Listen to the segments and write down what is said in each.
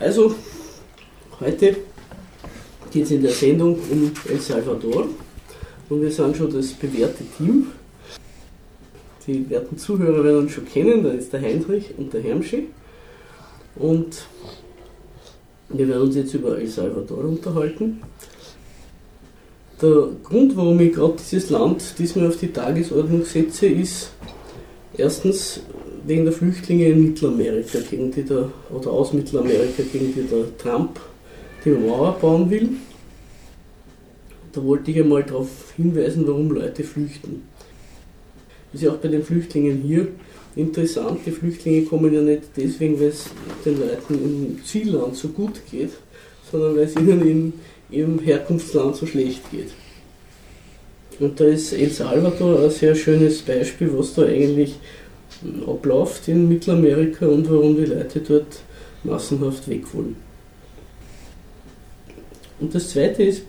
Also, heute geht es in der Sendung um El Salvador und wir sind schon das bewährte Team. Die werten Zuhörer werden uns schon kennen, da ist der Heinrich und der Hermschi. Und wir werden uns jetzt über El Salvador unterhalten. Der Grund, warum ich gerade dieses Land diesmal auf die Tagesordnung setze, ist erstens wegen der Flüchtlinge in Mittelamerika, gegen die der, oder aus Mittelamerika, gegen die der Trump die Mauer bauen will. Da wollte ich einmal darauf hinweisen, warum Leute flüchten. Das ist ja auch bei den Flüchtlingen hier interessant. Die Flüchtlinge kommen ja nicht deswegen, weil es den Leuten im Zielland so gut geht, sondern weil es ihnen in ihrem Herkunftsland so schlecht geht. Und da ist El Salvador ein sehr schönes Beispiel, was da eigentlich abläuft in Mittelamerika und warum die Leute dort massenhaft weg wollen. Und das zweite ist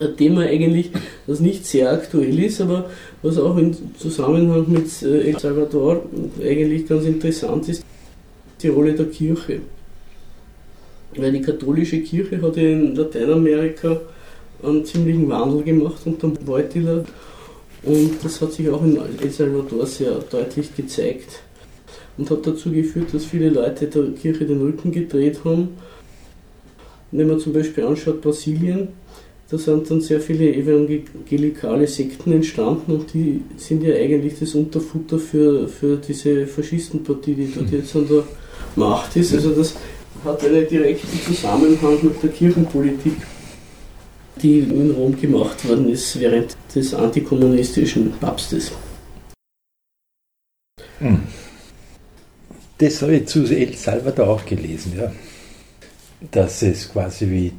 ein Thema eigentlich, das nicht sehr aktuell ist, aber was auch im Zusammenhang mit äh, El Salvador eigentlich ganz interessant ist, die Rolle der Kirche. Weil die katholische Kirche hat in Lateinamerika einen ziemlichen Wandel gemacht unter Beutler und das hat sich auch in El Salvador sehr deutlich gezeigt und hat dazu geführt, dass viele Leute der Kirche den Rücken gedreht haben. Wenn man zum Beispiel anschaut Brasilien, da sind dann sehr viele evangelikale Sekten entstanden und die sind ja eigentlich das Unterfutter für, für diese Faschistenpartie, die dort jetzt an der Macht ist. Also das hat einen direkten Zusammenhang mit der Kirchenpolitik die in Rom gemacht worden ist während des antikommunistischen Papstes. Hm. Das habe ich zu El Salvador auch gelesen, ja. Dass es quasi wie,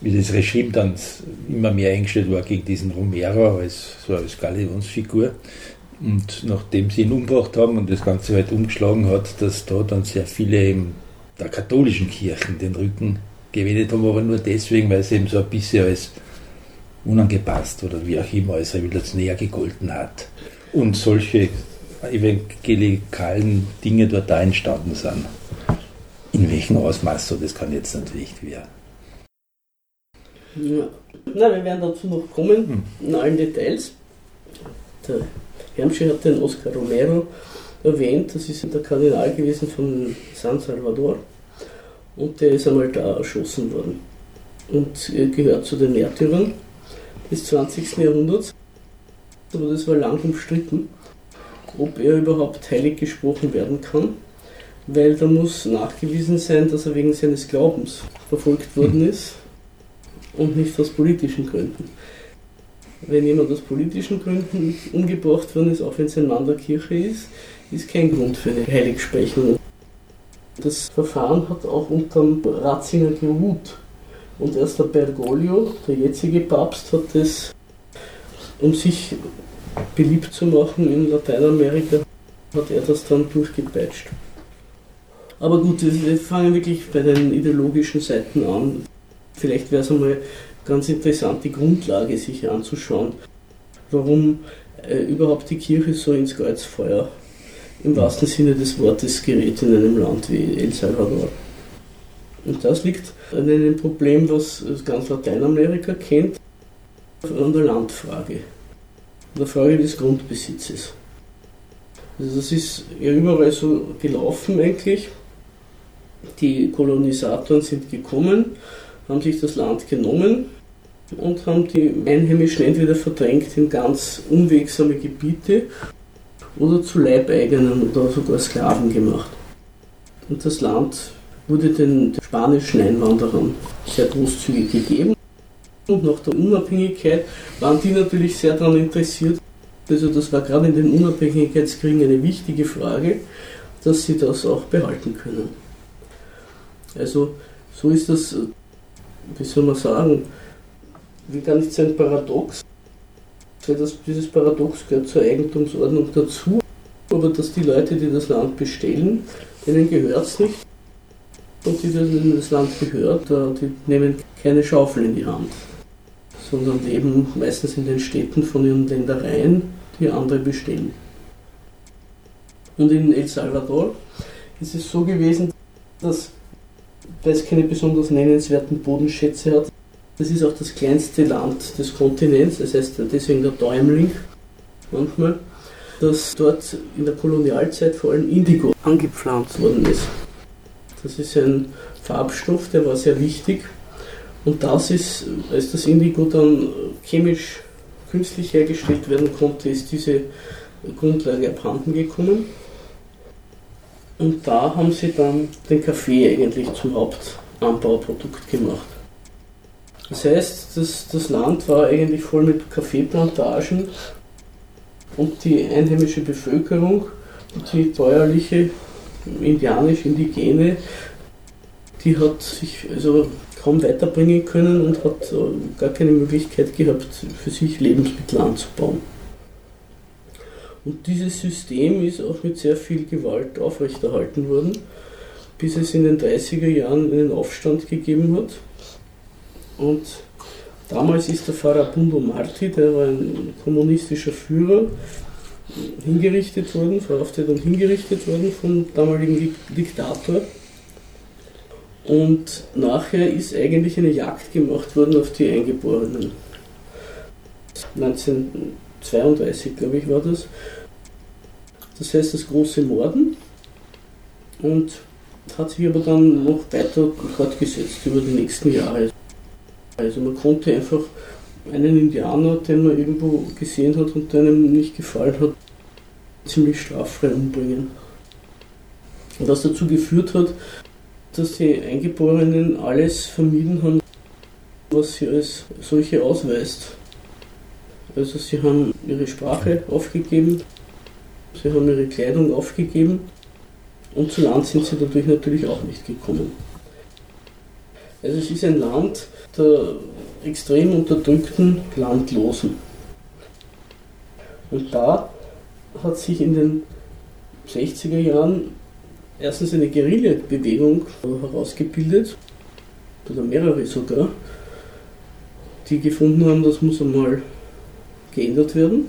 wie das Regime dann immer mehr eingestellt war gegen diesen Romero als, so als Galionsfigur. Und nachdem sie ihn umgebracht haben und das Ganze halt umgeschlagen hat, dass da dann sehr viele der katholischen Kirchen den Rücken gewendet haben, aber nur deswegen, weil es eben so ein bisschen als unangepasst oder wie auch immer als näher gegolten hat. Und solche evangelikalen Dinge dort da entstanden sind. In welchem Ausmaß so, das kann jetzt natürlich werden. Ja. Na, wir werden dazu noch kommen, hm. in allen Details. Der Hermschi hat den Oscar Romero erwähnt, das ist der Kardinal gewesen von San Salvador und der ist einmal da erschossen worden und gehört zu den Märtyrern des 20. Jahrhunderts. Aber das war lang umstritten, ob er überhaupt heilig gesprochen werden kann, weil da muss nachgewiesen sein, dass er wegen seines Glaubens verfolgt worden ist und nicht aus politischen Gründen. Wenn jemand aus politischen Gründen umgebracht worden ist, auch wenn es ein Mann der Kirche ist, ist kein Grund für eine Heiligsprechung. Das Verfahren hat auch unter dem Ratzinger geruht. Und erst der Bergoglio, der jetzige Papst, hat es, um sich beliebt zu machen in Lateinamerika, hat er das dann durchgepeitscht. Aber gut, wir fangen wirklich bei den ideologischen Seiten an. Vielleicht wäre es einmal ganz interessant, die Grundlage sich anzuschauen, warum äh, überhaupt die Kirche so ins Kreuzfeuer im wahrsten Sinne des Wortes gerät in einem Land wie El Salvador. Und das liegt an einem Problem, was ganz Lateinamerika kennt, an der Landfrage, an der Frage des Grundbesitzes. Also das ist ja überall so gelaufen eigentlich. Die Kolonisatoren sind gekommen, haben sich das Land genommen und haben die Einheimischen entweder verdrängt in ganz unwegsame Gebiete oder zu Leibeigenen oder sogar Sklaven gemacht. Und das Land wurde den spanischen Einwanderern sehr großzügig gegeben. Und nach der Unabhängigkeit waren die natürlich sehr daran interessiert, also das war gerade in den Unabhängigkeitskriegen eine wichtige Frage, dass sie das auch behalten können. Also so ist das, wie soll man sagen, wie gar nicht so ein Paradox, das, dieses Paradox gehört zur Eigentumsordnung dazu, aber dass die Leute, die das Land bestellen, denen gehört es nicht und die, denen das Land gehört, die nehmen keine Schaufel in die Hand, sondern leben meistens in den Städten von ihren Ländereien, die andere bestellen. Und in El Salvador ist es so gewesen, dass weil es keine besonders nennenswerten Bodenschätze hat. Das ist auch das kleinste Land des Kontinents, das heißt deswegen der Däumling manchmal, dass dort in der Kolonialzeit vor allem Indigo angepflanzt worden ist. Das ist ein Farbstoff, der war sehr wichtig. Und das ist, als das Indigo dann chemisch künstlich hergestellt werden konnte, ist diese Grundlage abhanden gekommen. Und da haben sie dann den Kaffee eigentlich zum Hauptanbauprodukt gemacht. Das heißt, das, das Land war eigentlich voll mit Kaffeeplantagen und die einheimische Bevölkerung, die bäuerliche, indianisch-indigene, die hat sich also kaum weiterbringen können und hat äh, gar keine Möglichkeit gehabt, für sich Lebensmittel anzubauen. Und dieses System ist auch mit sehr viel Gewalt aufrechterhalten worden, bis es in den 30er Jahren einen Aufstand gegeben hat. Und damals ist der Farabundo Marti, der war ein kommunistischer Führer, hingerichtet worden, verhaftet und hingerichtet worden vom damaligen Diktator. Und nachher ist eigentlich eine Jagd gemacht worden auf die Eingeborenen. 1932, glaube ich, war das. Das heißt das große Morden. Und hat sich aber dann noch weiter fortgesetzt über die nächsten Jahre. Also man konnte einfach einen Indianer, den man irgendwo gesehen hat und der einem nicht gefallen hat, ziemlich straffrei umbringen. Und was dazu geführt hat, dass die Eingeborenen alles vermieden haben, was sie als solche ausweist. Also sie haben ihre Sprache aufgegeben, sie haben ihre Kleidung aufgegeben und zu Land sind sie dadurch natürlich auch nicht gekommen. Also es ist ein Land der extrem unterdrückten Landlosen. Und da hat sich in den 60er Jahren erstens eine Guerilla-Bewegung herausgebildet, oder mehrere sogar, die gefunden haben, das muss einmal geändert werden.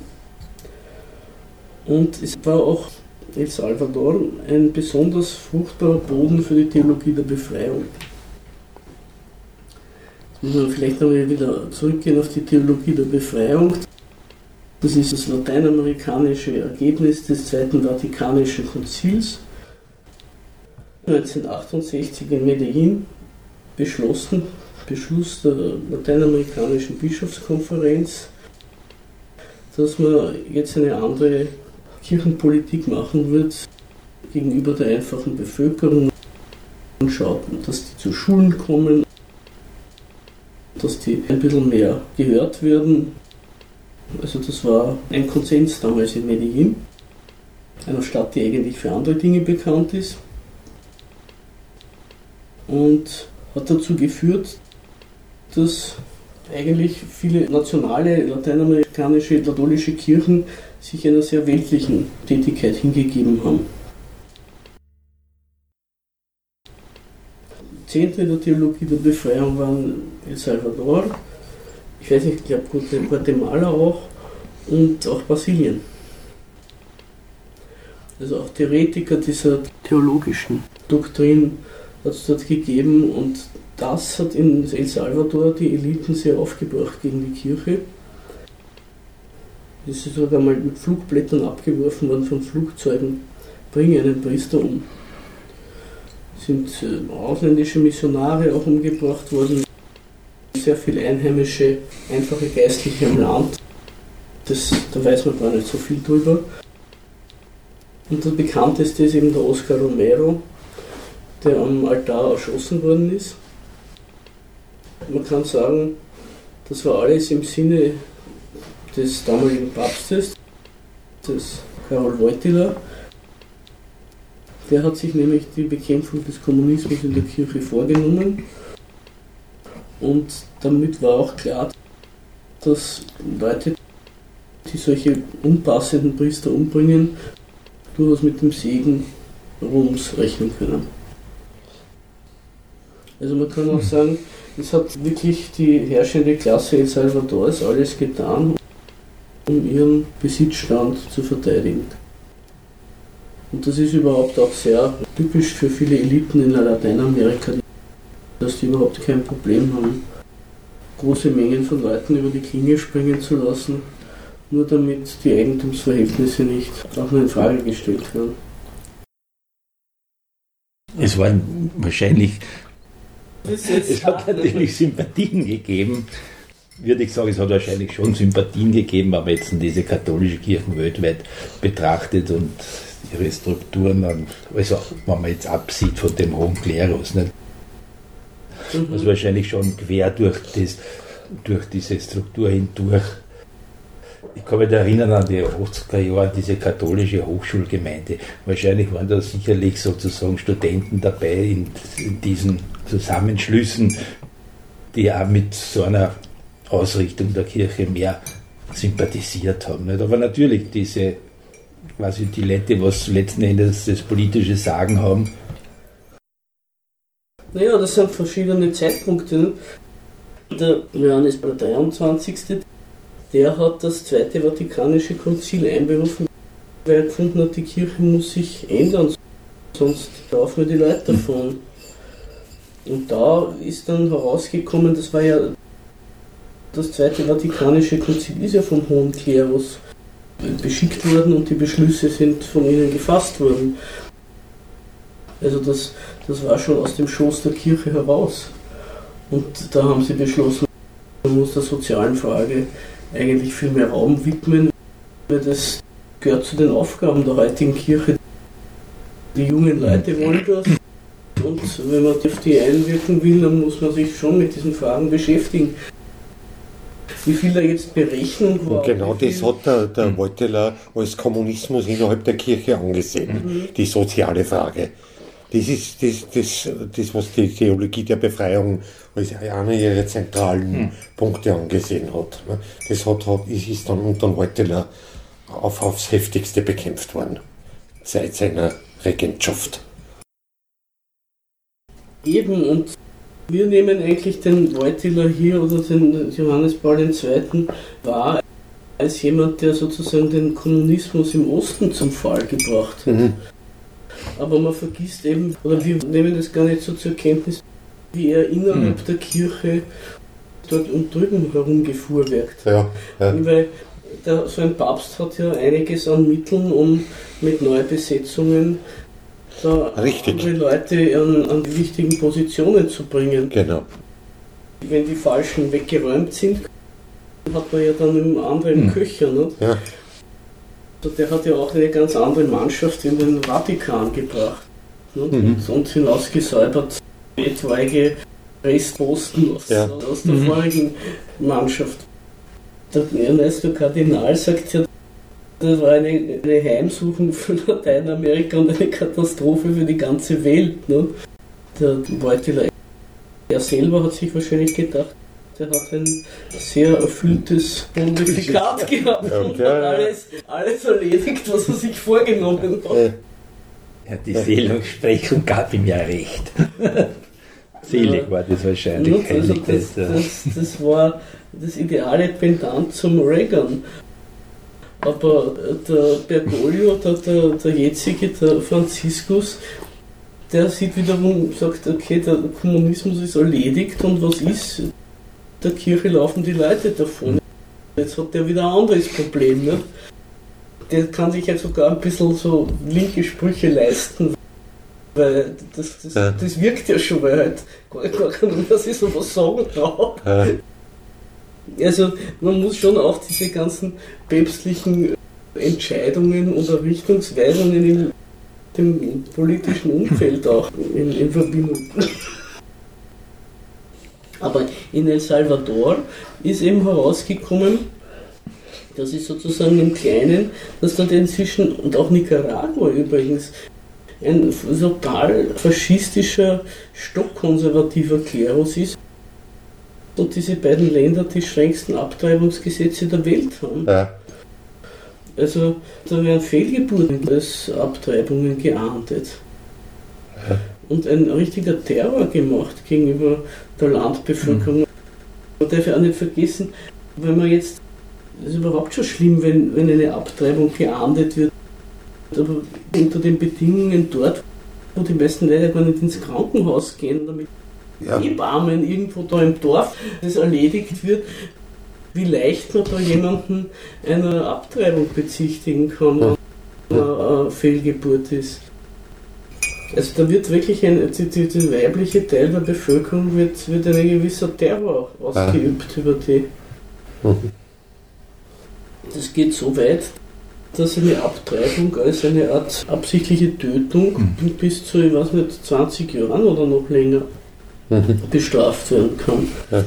Und es war auch El Salvador ein besonders fruchtbarer Boden für die Theologie der Befreiung. Wir vielleicht einmal wieder zurückgehen auf die Theologie der Befreiung. Das ist das lateinamerikanische Ergebnis des Zweiten Vatikanischen Konzils 1968 in Medellin beschlossen, Beschluss der lateinamerikanischen Bischofskonferenz, dass man jetzt eine andere Kirchenpolitik machen wird gegenüber der einfachen Bevölkerung und schaut, dass die zu Schulen kommen, dass die ein bisschen mehr gehört werden. Also das war ein Konsens damals in Medellin, einer Stadt, die eigentlich für andere Dinge bekannt ist und hat dazu geführt, dass eigentlich viele nationale lateinamerikanische katholische Kirchen sich einer sehr weltlichen Tätigkeit hingegeben haben. Zehnte der Theologie der Befreiung waren El Salvador, ich weiß nicht, ich glaube Guatemala auch und auch Brasilien. Also auch Theoretiker dieser theologischen Doktrin hat es dort gegeben und das hat in El Salvador die Eliten sehr aufgebracht gegen die Kirche. Es ist sogar mal mit Flugblättern abgeworfen worden von Flugzeugen. Bringe einen Priester um. Sind äh, ausländische Missionare auch umgebracht worden. Sehr viele einheimische, einfache Geistliche im Land. Das, da weiß man gar nicht so viel drüber. Und der bekannteste ist eben der Oscar Romero, der am Altar erschossen worden ist. Man kann sagen, das war alles im Sinne des damaligen Papstes, des Karol Wojtyla. Der hat sich nämlich die Bekämpfung des Kommunismus in der Kirche vorgenommen und damit war auch klar, dass Leute, die solche unpassenden Priester umbringen, durchaus mit dem Segen Roms rechnen können. Also man kann auch sagen, es hat wirklich die herrschende Klasse El Salvadors alles getan, um ihren Besitzstand zu verteidigen. Und das ist überhaupt auch sehr typisch für viele Eliten in Lateinamerika, dass die überhaupt kein Problem haben, große Mengen von Leuten über die Klinge springen zu lassen, nur damit die Eigentumsverhältnisse nicht auch nur in Frage gestellt werden. Es waren wahrscheinlich, es hat natürlich Sympathien gegeben, würde ich sagen, es hat wahrscheinlich schon Sympathien gegeben, aber jetzt diese katholische Kirchen weltweit betrachtet und ihre Strukturen, also wenn man jetzt absieht von dem hohen Klerus, nicht? Mhm. also wahrscheinlich schon quer durch, das, durch diese Struktur hindurch. Ich kann mich erinnern an die 80er Jahre, diese katholische Hochschulgemeinde. Wahrscheinlich waren da sicherlich sozusagen Studenten dabei in, in diesen Zusammenschlüssen, die auch mit so einer Ausrichtung der Kirche mehr sympathisiert haben. Nicht? Aber natürlich diese quasi die Leute, was letzten Endes das politische Sagen haben. Naja, das sind verschiedene Zeitpunkte. Der Johannes der 23. Der hat das Zweite Vatikanische Konzil einberufen, weil er gefunden hat, die Kirche muss sich ändern, sonst laufen die Leute davon. Und da ist dann herausgekommen, das war ja das Zweite Vatikanische Konzil ist ja vom Hohen Klerus beschickt worden und die Beschlüsse sind von ihnen gefasst worden. Also das, das war schon aus dem Schoß der Kirche heraus. Und da haben sie beschlossen, man muss der sozialen Frage eigentlich viel mehr Raum widmen, weil das gehört zu den Aufgaben der heutigen Kirche. Die jungen Leute wollen das. Und wenn man auf die einwirken will, dann muss man sich schon mit diesen Fragen beschäftigen wie viel da jetzt Berechnung war. Und genau das hat der, der mhm. Wojtyla als Kommunismus innerhalb der Kirche angesehen, mhm. die soziale Frage. Das ist das, das, das, was die Theologie der Befreiung als einer ihrer zentralen mhm. Punkte angesehen hat. Das hat, hat, ist dann unter Wojtyla auf, aufs heftigste bekämpft worden, seit seiner Regentschaft. Eben, und wir nehmen eigentlich den Wojtyla hier oder den Johannes Paul II. wahr als jemand, der sozusagen den Kommunismus im Osten zum Fall gebracht hat. Mhm. Aber man vergisst eben, oder wir nehmen das gar nicht so zur Kenntnis, wie er innerhalb mhm. der Kirche dort und drüben herumgefuhrwerkt. Ja, ja. Weil der, so ein Papst hat ja einiges an Mitteln, um mit Neubesetzungen da Richtig. andere Leute an, an die wichtigen Positionen zu bringen. Genau. Wenn die Falschen weggeräumt sind, hat man ja dann einen anderen hm. Köcher. Ne? Ja. Also der hat ja auch eine ganz andere Mannschaft in den Vatikan gebracht ne? mhm. und hinausgesäubert etwaige Restposten aus, ja. aus der mhm. vorigen Mannschaft. Der Ernesto Kardinal sagt ja, das war eine, eine Heimsuchung für Lateinamerika und eine Katastrophe für die ganze Welt. Ne? Der Beutler, er selber hat sich wahrscheinlich gedacht, der hat ein sehr erfülltes Pontifikat gehabt okay. und hat alles, alles erledigt, was er sich vorgenommen hat. Ja, die Seelensprechung gab ihm ja recht. Selig war das wahrscheinlich. Also das, das, das, war das ideale Pendant zum Reagan. Aber der Bergoglio, der, der, der jetzige, der Franziskus, der sieht wiederum, sagt, okay, der Kommunismus ist erledigt und was ist? Der Kirche laufen die Leute davon. Jetzt hat der wieder ein anderes Problem. Ne? Der kann sich ja sogar ein bisschen so linke Sprüche leisten, weil das, das, ja. das wirkt ja schon, weil halt gar, gar keiner mehr sich so was sagen darf. Also man muss schon auch diese ganzen päpstlichen Entscheidungen und Richtungsweisungen in dem politischen Umfeld auch in, in Verbindung. Aber in El Salvador ist eben herausgekommen, dass es sozusagen im Kleinen, dass dort inzwischen, und auch Nicaragua übrigens, ein total faschistischer, stockkonservativer Klerus ist und diese beiden Länder die strengsten Abtreibungsgesetze der Welt haben. Ja. Also da werden Fehlgeburten als Abtreibungen geahndet. Ja. Und ein richtiger Terror gemacht gegenüber der Landbevölkerung. Mhm. Man darf ja auch nicht vergessen, wenn man jetzt, das ist überhaupt schon schlimm, wenn, wenn eine Abtreibung geahndet wird, aber unter den Bedingungen dort, wo die meisten Leute gar nicht ins Krankenhaus gehen, damit Ja. Hebammen irgendwo da im Dorf das erledigt wird, wie leicht man da jemanden einer Abtreibung bezichtigen kann, wenn eine Fehlgeburt ist. Also da wird wirklich ein, die, die, weibliche Teil der Bevölkerung wird, wird ein gewisser Terror ausgeübt über die. Mhm. Das geht so weit, dass eine Abtreibung als eine Art absichtliche Tötung Mhm. bis zu, ich weiß nicht, 20 Jahren oder noch länger Mhm. bestraft werden kann. Ja.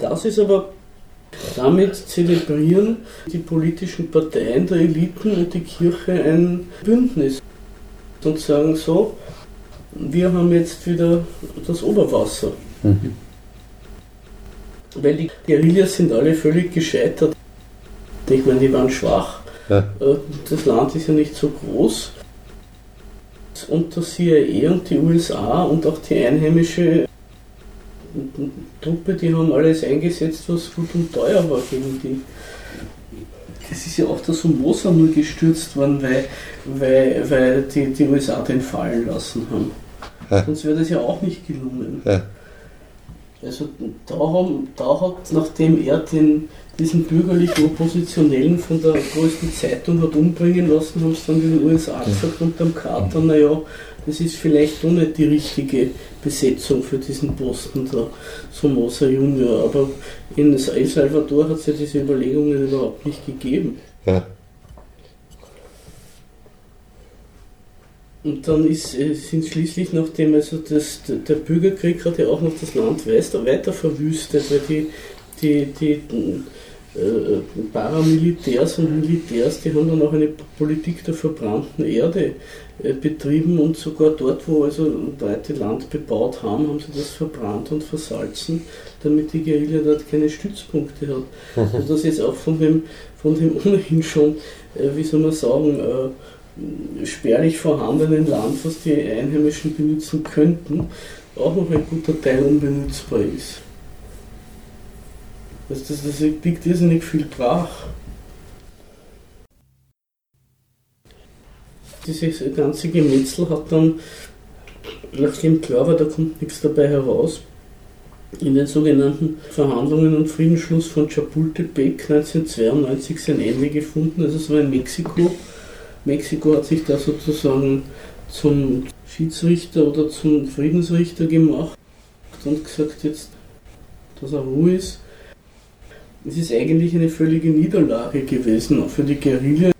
Das ist aber, damit zelebrieren die politischen Parteien der Eliten und die Kirche ein Bündnis und sagen so, wir haben jetzt wieder das Oberwasser. Mhm. Weil die Guerillas sind alle völlig gescheitert. Ich meine, die waren schwach. Ja. Äh, Das Land ist ja nicht so groß. Und der CIA und die USA und auch die einheimische Truppe, die haben alles eingesetzt, was gut und teuer war gegen die. Das ist ja auch der Somoza nur gestürzt worden, weil, weil, weil die, die USA den fallen lassen haben. Ja. Sonst wäre das ja auch nicht gelungen. Ja. Also da, haben, da hat, nachdem er den, diesen bürgerlichen Oppositionellen von der größten Zeitung hat umbringen lassen, haben sie dann den USA gesagt unterm Carter, naja, das ist vielleicht doch nicht die richtige Besetzung für diesen Posten der Somoza Junior. Aber in El Salvador hat es ja diese Überlegungen überhaupt nicht gegeben. Ja. Und dann ist, äh, sind schließlich, nachdem also das, der Bürgerkrieg hat ja auch noch das Land weiter, verwüstet, weil die, die, die Paramilitärs und Militärs, die haben dann auch eine Politik der verbrannten Erde äh, betrieben und sogar dort, wo also Leute Land bebaut haben, haben sie das verbrannt und versalzen, damit die Guerilla dort keine Stützpunkte hat. Und das jetzt auch von dem, von dem ohnehin schon, äh, wie soll man sagen, äh, spärlich vorhandenen Land, was die Einheimischen benutzen könnten, auch noch ein guter Teil unbenutzbar ist. Das, das, das liegt irrsinnig viel brach. Dieses ganze Gemetzel hat dann, nachdem klar war, da kommt nichts dabei heraus, in den sogenannten Verhandlungen und Friedensschluss von Chapultepec 1992 sein Ende gefunden. Also es war in Mexiko. Mexiko hat sich da sozusagen zum Schiedsrichter oder zum Friedensrichter gemacht und gesagt, jetzt, dass er Ruhe ist. Es ist eigentlich eine völlige Niederlage gewesen, auch für die Guerilla.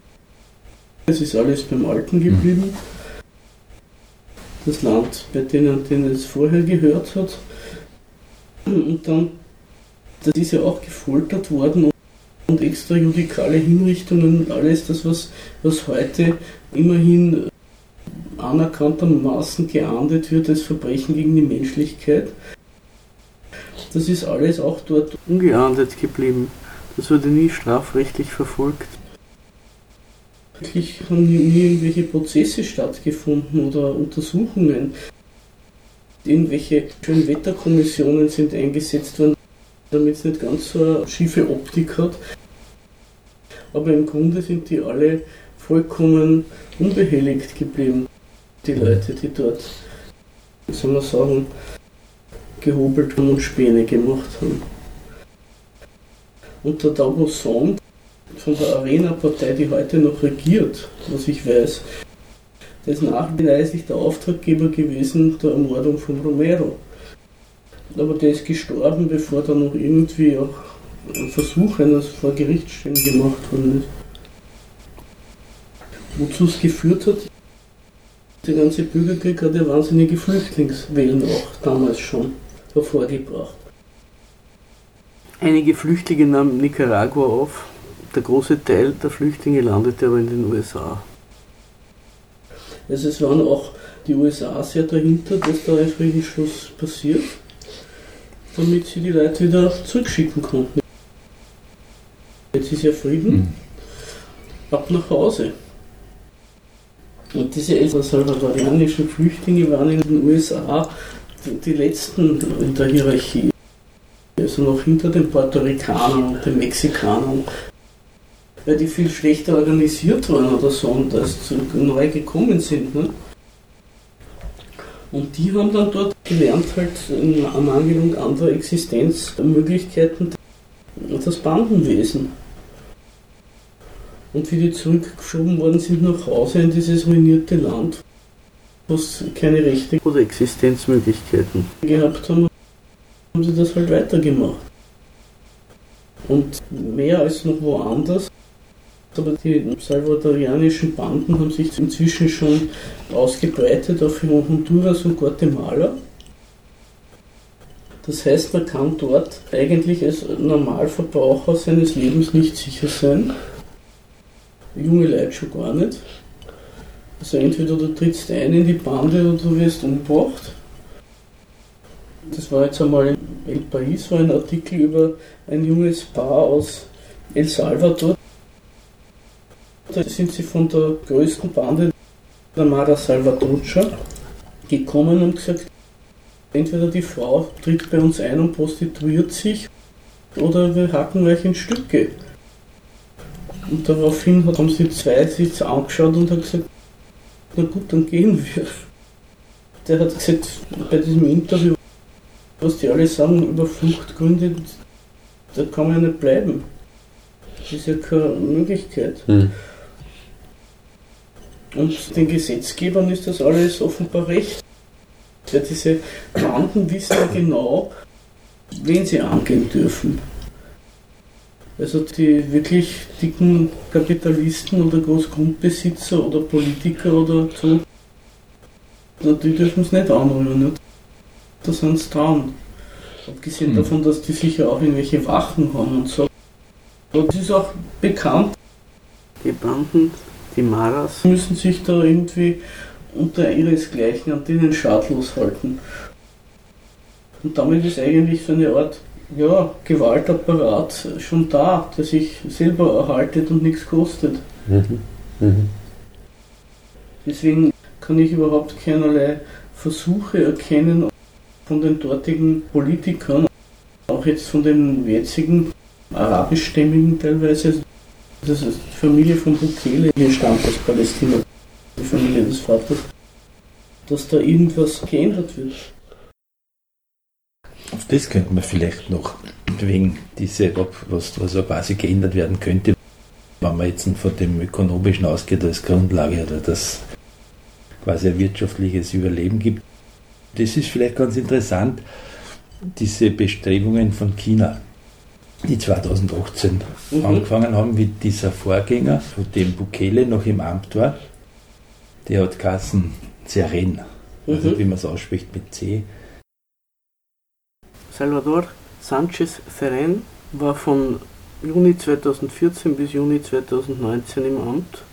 Es ist alles beim Alten geblieben. Das Land, bei denen, denen es vorher gehört hat. Und dann, das ist ja auch gefoltert worden und, und extrajudikale Hinrichtungen und alles das, was, was heute immerhin anerkanntermaßen geahndet wird als Verbrechen gegen die Menschlichkeit. Das ist alles auch dort ungeahndet geblieben. Das wurde nie strafrechtlich verfolgt. Wirklich haben nie, irgendwelche Prozesse stattgefunden oder Untersuchungen. Irgendwelche Schönwetterkommissionen sind eingesetzt worden, damit es nicht ganz so eine schiefe Optik hat. Aber im Grunde sind die alle vollkommen unbehelligt geblieben, die Leute, die dort, soll man sagen, gehobelt haben und Späne gemacht haben. Und der Dagosson von der Arena-Partei, die heute noch regiert, was ich weiß, der ist nachweislich der Auftraggeber gewesen der Ermordung von Romero. Aber der ist gestorben, bevor da noch irgendwie auch ein Versuch eines vor Gerichtsstellen gemacht worden ist. Wozu es geführt hat, der ganze Bürgerkrieg hat ja wahnsinnige Flüchtlingswellen auch damals schon hervorgebracht. Einige Flüchtlinge nahmen Nicaragua auf. Der große Teil der Flüchtlinge landete aber in den USA. Also es waren auch die USA sehr dahinter, dass da ein Friedensschluss passiert, damit sie die Leute wieder zurückschicken konnten. Jetzt ist ja Frieden, Mhm. ab nach Hause. Und diese El salvadorianischen Flüchtlinge waren in den USA die, letzten in der Hierarchie. Also noch hinter den Puerto Ricanern und den Mexikanern. Weil die viel schlechter organisiert waren oder so und sie neu gekommen sind. Ne? Und die haben dann dort gelernt, halt in Ermangelung anderer Existenzmöglichkeiten, das Bandenwesen. Und wie die zurückgeschoben worden sind nach Hause in dieses ruinierte Land, wo es keine Rechte oder Existenzmöglichkeiten gehabt haben, haben sie das halt weitergemacht. Und mehr als noch woanders. Aber die salvadorianischen Banden haben sich inzwischen schon ausgebreitet auf Honduras und Guatemala. Das heißt, man kann dort eigentlich als Normalverbraucher seines Lebens nicht sicher sein. Junge Leute schon gar nicht. Also entweder du trittst ein in die Bande oder du wirst umgebracht. Das war jetzt einmal in El País, war ein Artikel über ein junges Paar aus El Salvador. Da sind sie von der größten Bande, der Mara Salvatrucha, gekommen und gesagt, entweder die Frau tritt bei uns ein und prostituiert sich oder wir hacken euch in Stücke. Und daraufhin haben sie zwei sich angeschaut und haben gesagt, na gut, dann gehen wir. Der hat gesagt, bei diesem Interview, was die alle sagen über Fluchtgründe, da kann man ja nicht bleiben. Das ist ja keine Möglichkeit. Hm. Und den Gesetzgebern ist das alles offenbar recht. Ja, diese Banden wissen ja genau, wen sie angehen dürfen. Also die wirklich dicken Kapitalisten oder Großgrundbesitzer oder Politiker oder so, die dürfen es nicht anrühren. Nicht? Da sind sie dran. Abgesehen mhm. davon, dass die sicher auch irgendwelche Wachen haben und so. Und es ist auch bekannt, die Banden, die Maras, müssen sich da irgendwie unter ihresgleichen an denen schadlos halten. Und damit ist eigentlich so eine Art ja, Gewaltapparat schon da, der sich selber erhaltet und nichts kostet. Mhm. Mhm. Deswegen kann ich überhaupt keinerlei Versuche erkennen von den dortigen Politikern, auch jetzt von den jetzigen arabischstämmigen teilweise. Das ist die Familie von Bukele, hier stammt aus Palästina, die Familie des Vaters, dass da irgendwas geändert wird. Das könnte man vielleicht noch wegen diese, was, was quasi geändert werden könnte, wenn man jetzt von dem Ökonomischen ausgeht als Grundlage oder das quasi ein wirtschaftliches Überleben gibt. Das ist vielleicht ganz interessant, diese Bestrebungen von China, die 2018 mhm. angefangen haben mit dieser Vorgänger, von dem Bukele noch im Amt war. Der hat Kassen Zeren, also mhm. wie man es ausspricht mit C. Salvador Sanchez Ferren war von Juni 2014 bis Juni 2019 im Amt.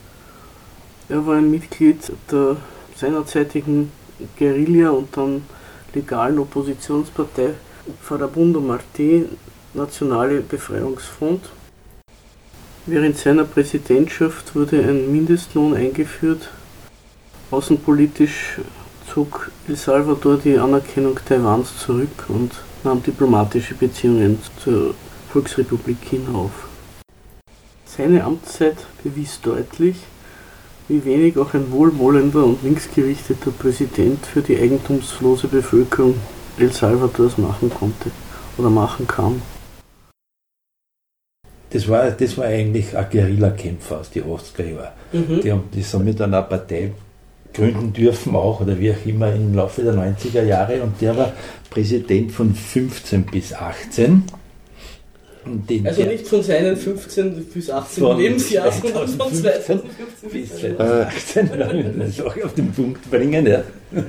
Er war ein Mitglied der seinerzeitigen Guerilla und dann legalen Oppositionspartei Farabundo Martí, Nationale Befreiungsfront. Während seiner Präsidentschaft wurde ein Mindestlohn eingeführt. Außenpolitisch zog El Salvador die Anerkennung Taiwans zurück und nahm diplomatische Beziehungen zur Volksrepublik China auf. Seine Amtszeit bewies deutlich, wie wenig auch ein wohlwollender und linksgerichteter Präsident für die eigentumslose Bevölkerung El Salvadors machen konnte oder machen kann. Das war, das war eigentlich ein Guerillakämpfer aus den 80er Jahren. Mhm. Die haben das haben mit einer Partei gründen dürfen auch oder wie auch immer im Laufe der 90er Jahre und der war Präsident von 15 bis 18. also nicht von seinen 15 bis 18 von Lebensjahr, sondern von 2015 bis 2018. das auch auf den Punkt bringen. Ja.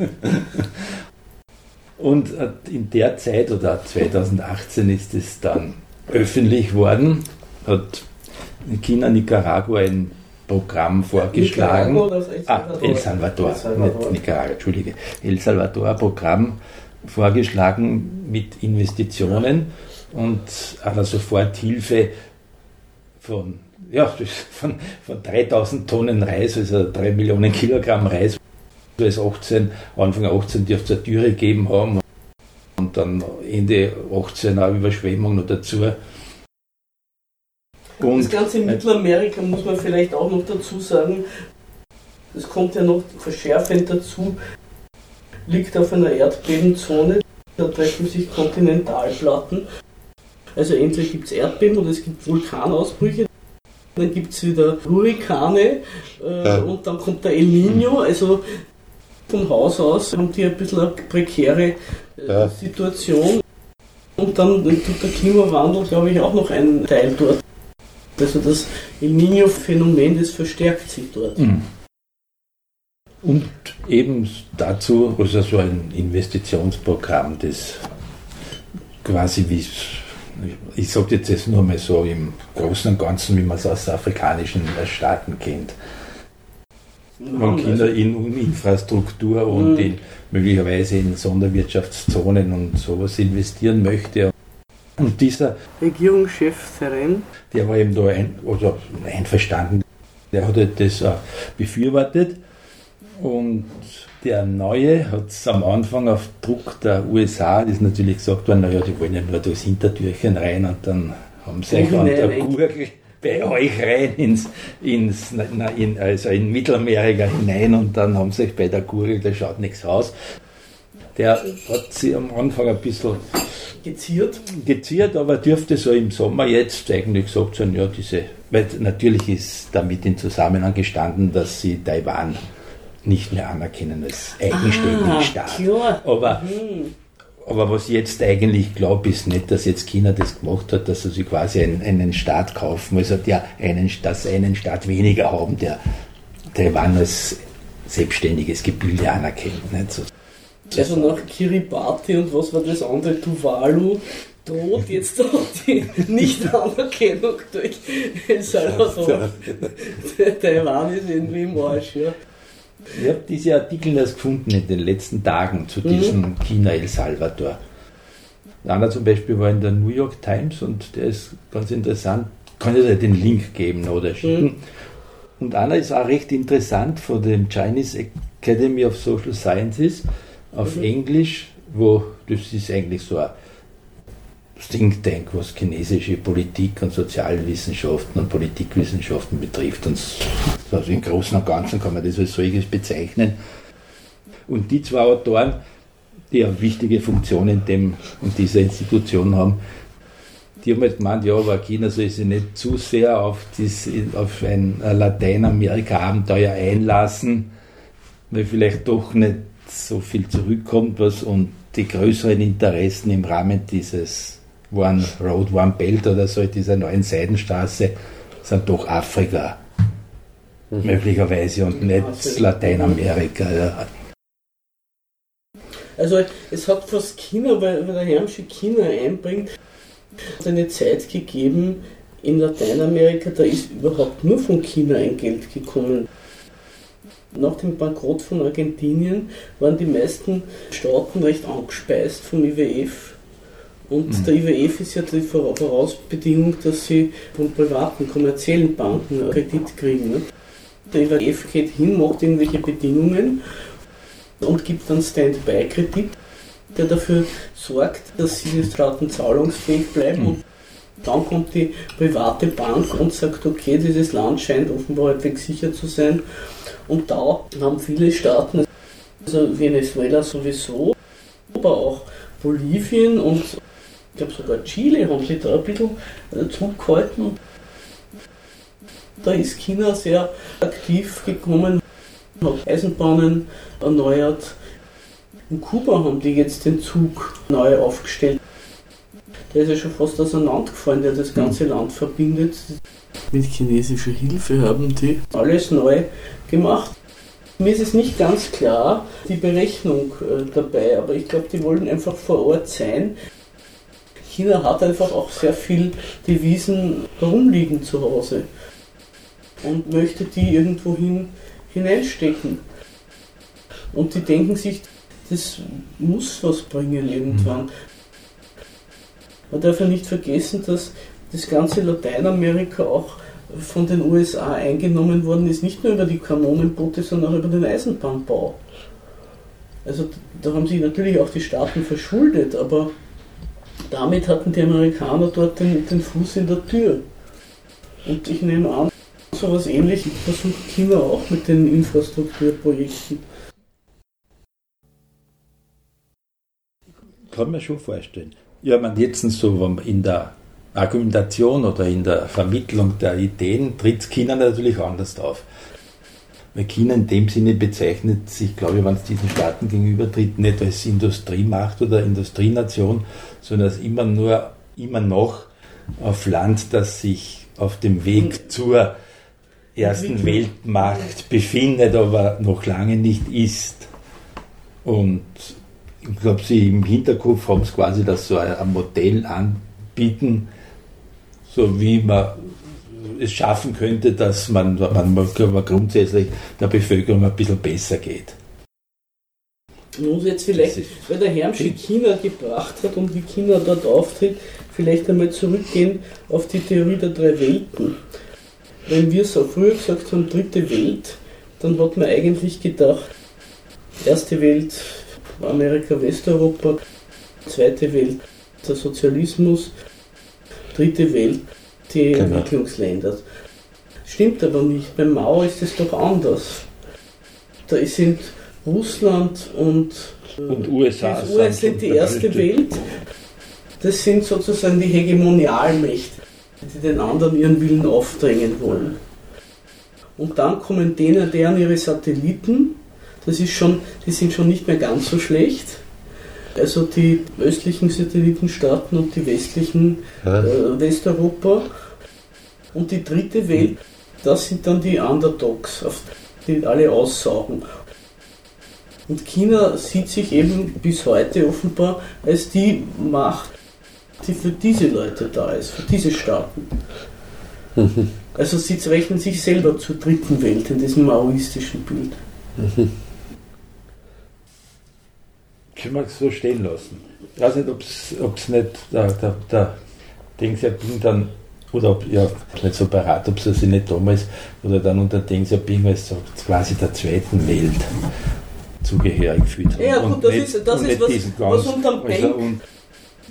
Und äh, in der Zeit oder 2018 ist es dann öffentlich worden, hat China Nicaragua ein Programm vorgeschlagen. Ah, El Salvador, El Salvador. nicht Nicaragua, Entschuldige. El Salvador Programm vorgeschlagen mit Investitionen und einer Soforthilfe von, ja, von, von 3000 Tonnen Reis, also 3 Millionen Kilogramm Reis. Als 18, Anfang 18 dürfte es eine Türe gegeben haben und dann Ende 18 eine Überschwemmung noch dazu. Und das Ganze in Mittelamerika muss man vielleicht auch noch dazu sagen, es kommt ja noch verschärfend dazu, liegt auf einer Erdbebenzone. Da treffen sich Kontinentalplatten. Also entweder gibt es Erdbeben oder es gibt Vulkanausbrüche. Dann gibt es wieder Hurrikane äh, ja. und dann kommt der El Nino. Also von Haus aus haben die ein bisschen eine prekäre äh, ja. Situation. Und dann tut der Klimawandel, glaube ich, auch noch einen Teil dort. Also das El Nino-Phänomen, das verstärkt sich dort. Mhm. Und eben dazu also so ein Investitionsprogramm, das quasi wie, ich sage jetzt das nur mal so im Großen und Ganzen, wie man es aus afrikanischen Staaten kennt. Man Kinder in Infrastruktur und mhm. in, möglicherweise in Sonderwirtschaftszonen und sowas investieren möchte. Und dieser Regierungschef Seren, der war eben da ein, also einverstanden, der hat halt das befürwortet. Und der Neue hat es am Anfang auf Druck der USA, das ist natürlich gesagt worden, naja, die wollen ja nur durchs Hintertürchen rein und dann haben sie euch an der Gurgel bei euch rein ins, ins na, in, also in Mittelamerika hinein und dann haben sie euch bei der Gurgel, da schaut nichts aus. Der hat sie am Anfang ein bisschen geziert. Geziert, aber dürfte so im Sommer jetzt eigentlich gesagt sein, ja, diese, weil natürlich ist damit in Zusammenhang gestanden, dass sie Taiwan nicht mehr anerkennen als eigenständigen ah, Staat. Klar. Aber, mhm. aber was ich jetzt eigentlich glaube, ist nicht, dass jetzt China das gemacht hat, dass sie quasi einen, einen Staat kaufen, also der einen, dass einen Staat weniger haben, der Taiwan als selbstständiges Gebilde anerkennt. Nicht? So also nach Kiribati und was war das andere, Tuvalu, droht jetzt doch die Nicht-Anerkennung durch El Salvador. Taiwan ist irgendwie im Arsch, ja. Ich habe diese Artikel erst gefunden in den letzten Tagen zu diesem mhm. China El Salvador. Einer zum Beispiel war in der New York Times und der ist ganz interessant. Kann ich dir den Link geben oder schicken? Mhm. Und einer ist auch recht interessant von dem Chinese Academy of Social Sciences auf mhm. Englisch, wo das ist eigentlich so ein Think Tank, was chinesische Politik und Sozialwissenschaften und Politikwissenschaften betrifft. Und also im Großen und Ganzen kann man das als solches bezeichnen. Und die zwei Autoren, die eine wichtige Funktion in, dem, in dieser Institution haben, die haben halt gemeint, ja, aber China soll sich nicht zu sehr auf, das, auf ein Lateinamerika-Abenteuer einlassen, weil vielleicht doch nicht so viel zurückkommt was und die größeren Interessen im Rahmen dieses One Road, One Belt oder so, dieser neuen Seidenstraße, sind doch Afrika. Mhm. Möglicherweise und nicht ja, Lateinamerika. Ja. Also es hat fast China, weil, weil der Hermsche China einbringt, eine Zeit gegeben in Lateinamerika, da ist überhaupt nur von China ein Geld gekommen. Nach dem Bankrott von Argentinien waren die meisten Staaten recht angespeist vom IWF und mhm. der IWF ist ja die Vorausbedingung, dass sie von privaten, kommerziellen Banken Kredit kriegen. Ne? Der IWF geht hin, macht irgendwelche Bedingungen und gibt dann Stand-by-Kredit, der dafür sorgt, dass sie die Staaten zahlungsfähig bleiben. Mhm. Und dann kommt die private Bank und sagt, okay, dieses Land scheint offenbar halbwegs sicher zu sein. Und da haben viele Staaten, also Venezuela sowieso, aber auch Bolivien und ich glaube sogar Chile haben sich da ein bisschen äh, zurückgehalten. Da ist China sehr aktiv gekommen, hat Eisenbahnen erneuert. In Kuba haben die jetzt den Zug neu aufgestellt. Der ist ja schon fast auseinandergefallen, der das ganze. Land verbindet. Mit chinesischer Hilfe haben die alles neu gemacht. Mir ist es nicht ganz klar, die Berechnung äh, dabei, aber ich glaube, die wollen einfach vor Ort sein. China hat einfach auch sehr viel Devisen herumliegen zu Hause und möchte die irgendwohin hineinstecken. Und die denken sich, das muss was bringen irgendwann. Man darf ja nicht vergessen, dass das ganze Lateinamerika auch von den USA eingenommen worden ist, nicht nur über die Kanonenboote, sondern auch über den Eisenbahnbau. Also da haben sich natürlich auch die Staaten verschuldet, aber damit hatten die Amerikaner dort den, den Fuß in der Tür. Und ich nehme an, so etwas ähnliches versucht China auch mit den Infrastrukturprojekten. kann man schon vorstellen. Ja, man jetzt so in der Argumentation oder in der Vermittlung der Ideen tritt China natürlich anders auf. Weil China in dem Sinne bezeichnet sich, glaube ich, wenn es diesen Staaten gegenüber tritt, nicht als Industriemacht oder Industrienation, sondern als immer nur, immer noch auf Land, das sich auf dem Weg zur ersten Weltmacht befindet, aber noch lange nicht ist. Und ich glaube, sie im Hinterkopf haben es quasi, dass so ein Modell anbieten, so wie man es schaffen könnte, dass man, man, man grundsätzlich der Bevölkerung ein bisschen besser geht. Muss jetzt vielleicht, weil der Hermschi China gebracht hat und wie China dort auftritt, vielleicht einmal zurückgehen auf die Theorie der drei Welten. Wenn wir so früher gesagt haben, dritte Welt, dann hat man eigentlich gedacht, erste Welt Amerika, Westeuropa, zweite Welt der Sozialismus, dritte Welt die genau. Entwicklungsländer. Stimmt aber nicht. Beim Mao ist es doch anders. Da sind Russland und, äh, und USA, die USA sind die erste Welt. Das sind sozusagen die Hegemonialmächte, die den anderen ihren Willen aufdrängen wollen. Und dann kommen denen deren ihre Satelliten. Das ist schon, die sind schon nicht mehr ganz so schlecht also die östlichen Satellitenstaaten und die westlichen ja. äh, Westeuropa. Und die dritte Welt, das sind dann die Underdogs, die alle aussaugen. Und China sieht sich eben bis heute offenbar als die Macht, die für diese Leute da ist, für diese Staaten. Mhm. Also sie rechnen sich selber zur dritten Welt in diesem maoistischen Bild. Mhm können wir es so stehen lassen. Ich weiß nicht, ob es nicht der, der, der Deng Xiaoping dann, oder ob, ja, nicht so parat, ob es nicht damals oder dann unter Deng Xiaoping als quasi der zweiten Welt zugehörig gefühlt hat. Ja, gut, das nicht, ist, das ist was, was unterm Denk, also, und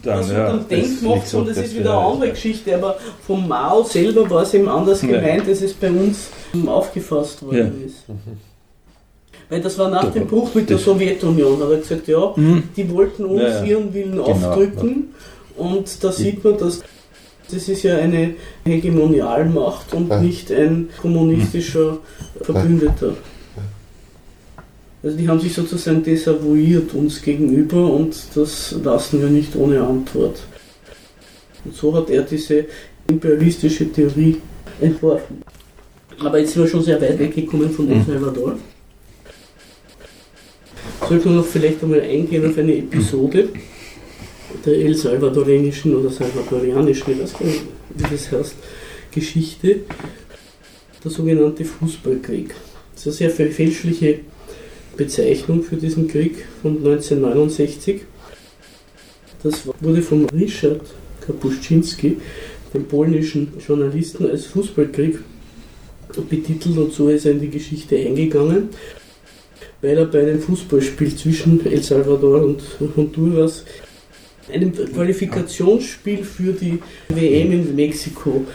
dann, was ja, unterm Denk macht, so, das, das ist wieder eine andere Geschichte, aber vom Mao selber war es eben anders gemeint, als es bei uns aufgefasst worden ja. ist. Weil das war nach dem Bruch mit der Sowjetunion. Hat er gesagt, ja, mhm. die wollten uns ja, ja. ihren Willen genau, aufdrücken. Und da sieht man, dass das ist ja eine Hegemonialmacht und nicht ein kommunistischer Verbündeter. Also die haben sich sozusagen desavouiert uns gegenüber und das lassen wir nicht ohne Antwort. Und so hat er diese imperialistische Theorie entworfen. Aber jetzt sind wir schon sehr weit weggekommen von El Salvador sollte man noch vielleicht einmal eingehen auf eine Episode der El Salvadorenischen oder Salvadorianischen, ich nicht, wie das heißt, Geschichte, der sogenannte Fußballkrieg. Das ist eine sehr fälschliche Bezeichnung für diesen Krieg von 1969. Das wurde von Richard Kapuszczynski, dem polnischen Journalisten, als Fußballkrieg betitelt und so ist er in die Geschichte eingegangen weil er bei einem Fußballspiel zwischen El Salvador und Honduras einem Qualifikationsspiel für die WM in Mexiko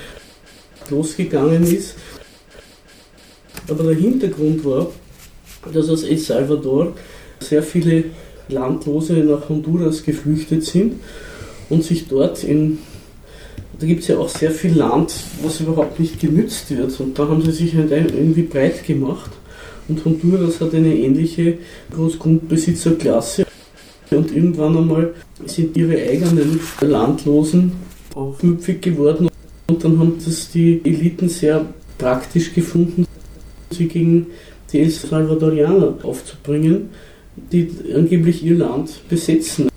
losgegangen ist. Aber der Hintergrund war, dass aus El Salvador sehr viele Landlose nach Honduras geflüchtet sind und sich dort in da gibt es ja auch sehr viel Land, was überhaupt nicht genützt wird. Und da haben sie sich halt irgendwie breit gemacht und Honduras hat eine ähnliche Großgrundbesitzerklasse. Und irgendwann einmal sind ihre eigenen Landlosen aufmüpfig geworden und dann haben das die Eliten sehr praktisch gefunden, sie gegen die El Salvadorianer aufzubringen, die angeblich ihr Land besetzen.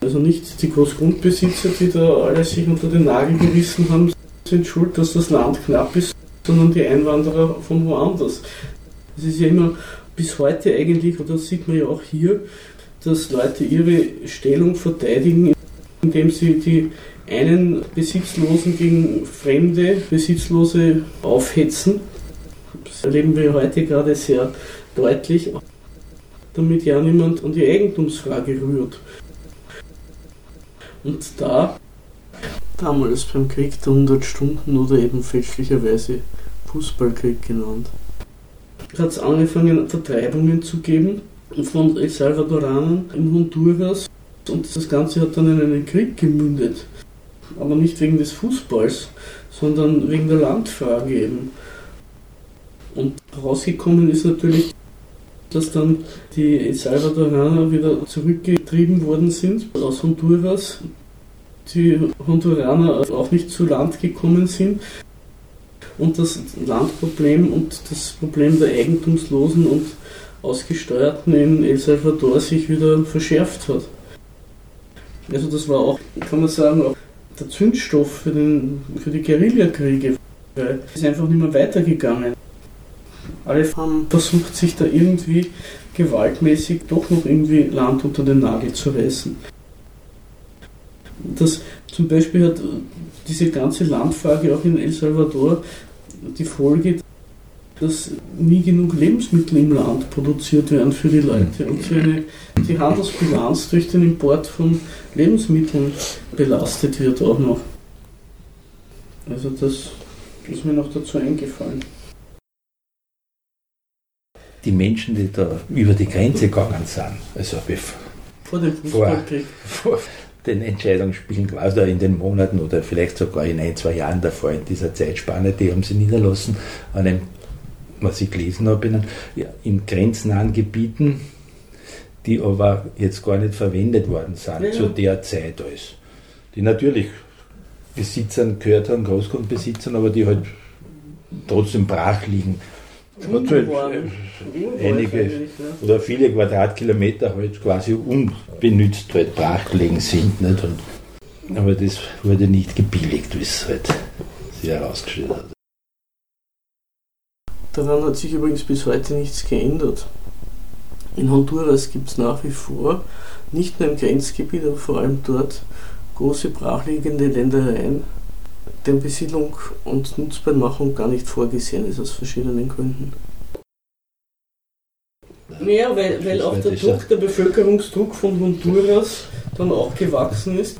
Also nicht die Großgrundbesitzer, die da alles sich unter den Nagel gerissen haben, sind schuld, dass das Land knapp ist, sondern die Einwanderer von woanders. Es ist ja immer bis heute eigentlich, das sieht man ja auch hier, dass Leute ihre Stellung verteidigen, indem sie die einen Besitzlosen gegen fremde Besitzlose aufhetzen. Das erleben wir heute gerade sehr deutlich, damit ja niemand an die Eigentumsfrage rührt. Und da, damals beim Krieg der 100 Stunden oder eben fälschlicherweise Fußballkrieg genannt, hat es angefangen, Vertreibungen zu geben von El Salvadoranern in Honduras. Und das Ganze hat dann in einen Krieg gemündet. Aber nicht wegen des Fußballs, sondern wegen der Landfrage eben. Und rausgekommen ist natürlich, dass dann die El Salvadoraner wieder zurückgetrieben worden sind aus Honduras. Die Honduraner auch nicht zu Land gekommen sind und das Landproblem und das Problem der Eigentumslosen und Ausgesteuerten in El Salvador sich wieder verschärft hat. Also das war auch, kann man sagen, auch der Zündstoff für, den, für die Guerillakriege. Weil es ist einfach nicht mehr weitergegangen. Alle haben versucht, sich da irgendwie gewaltmäßig doch noch irgendwie Land unter den Nagel zu reißen. Das zum Beispiel hat diese ganze Landfrage auch in El Salvador die Folge, dass nie genug Lebensmittel im Land produziert werden für die Leute und so eine, die Handelsbilanz durch den Import von Lebensmitteln belastet wird auch noch. Also das ist mir noch dazu eingefallen. Die Menschen, die da über die Grenze gegangen sind, also vor dem Fußballkrieg. Vor, vor den Entscheidungsspielen quasi in den Monaten oder vielleicht sogar in ein, zwei Jahren davor in dieser Zeitspanne, die haben sie niederlassen an einem was ich gelesen habe, in, ja, in grenznahen Gebieten, die aber jetzt gar nicht verwendet worden sind ja. zu der Zeit als. Die natürlich Besitzern gehört haben, Großgrundbesitzern, aber die halt trotzdem brach liegen. Hat einige oder viele Quadratkilometer halt quasi unbenützt halt brach liegen sind. Nicht? Und, aber das wurde nicht gebilligt, wie es halt sich herausgestellt hat. Daran hat sich übrigens bis heute nichts geändert. In Honduras gibt es nach wie vor, nicht nur im Grenzgebiet, aber vor allem dort, große brachliegende Ländereien, deren Besiedlung und Nutzbarmachung gar nicht vorgesehen ist aus verschiedenen Gründen. Naja, weil, weil auch der Druck, der Bevölkerungsdruck von Honduras dann auch gewachsen ist.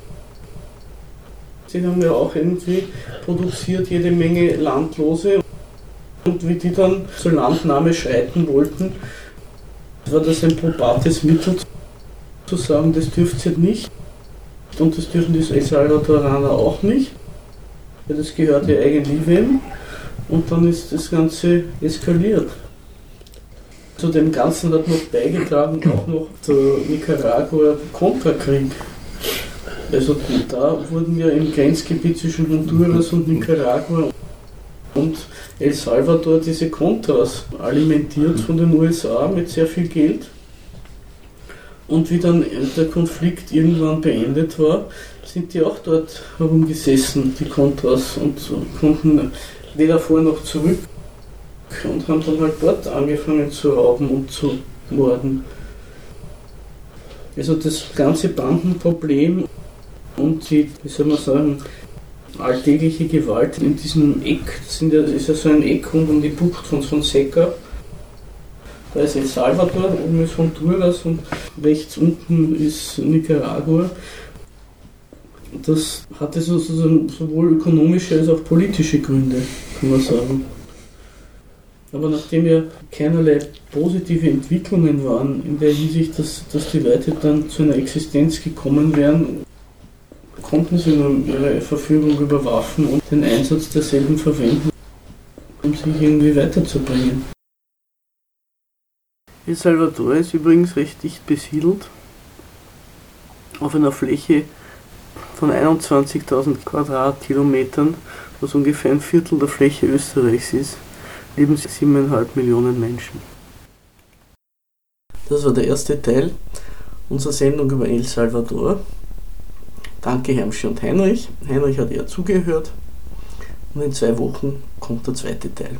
Sie haben ja auch irgendwie produziert jede Menge Landlose und wie die dann zur Landnahme schreiten wollten, war das ein probates Mittel zu sagen, das dürft ihr nicht. Und das dürfen die El Salvadoraner auch nicht. Weil das gehört ja eigentlich wem. Und dann ist das Ganze eskaliert. Zu dem Ganzen hat noch beigetragen auch noch der Nicaragua-Kontrakrieg. Also da wurden ja im Grenzgebiet zwischen Honduras und Nicaragua und El Salvador diese Contras alimentiert von den USA mit sehr viel Geld. Und wie dann der Konflikt irgendwann beendet war, sind die auch dort herumgesessen, die Contras, und konnten weder vor noch zurück und haben dann halt dort angefangen zu rauben und zu morden. Also das ganze Bandenproblem und die, wie soll man sagen, alltägliche Gewalt in diesem Eck, das ist ja so ein Eck rund um die Bucht von Fonseca. Da ist El Salvador, oben ist Honduras und rechts unten ist Nicaragua. Das hatte sozusagen sowohl ökonomische als auch politische Gründe, kann man sagen. Aber nachdem ja keinerlei positive Entwicklungen waren, in der Hinsicht, dass, dass die Leute dann zu einer Existenz gekommen wären, konnten sie nun ihre Verfügung über Waffen und den Einsatz derselben verwenden, um sich irgendwie weiterzubringen. El Salvador ist übrigens recht dicht besiedelt. Auf einer Fläche von 21.000 Quadratkilometern, was ungefähr ein Viertel der Fläche Österreichs ist, leben 7,5 Millionen Menschen. Das war der erste Teil unserer Sendung über El Salvador. Danke Hermschi und Heinrich. Heinrich hat eher zugehört. Und in zwei Wochen kommt der zweite Teil.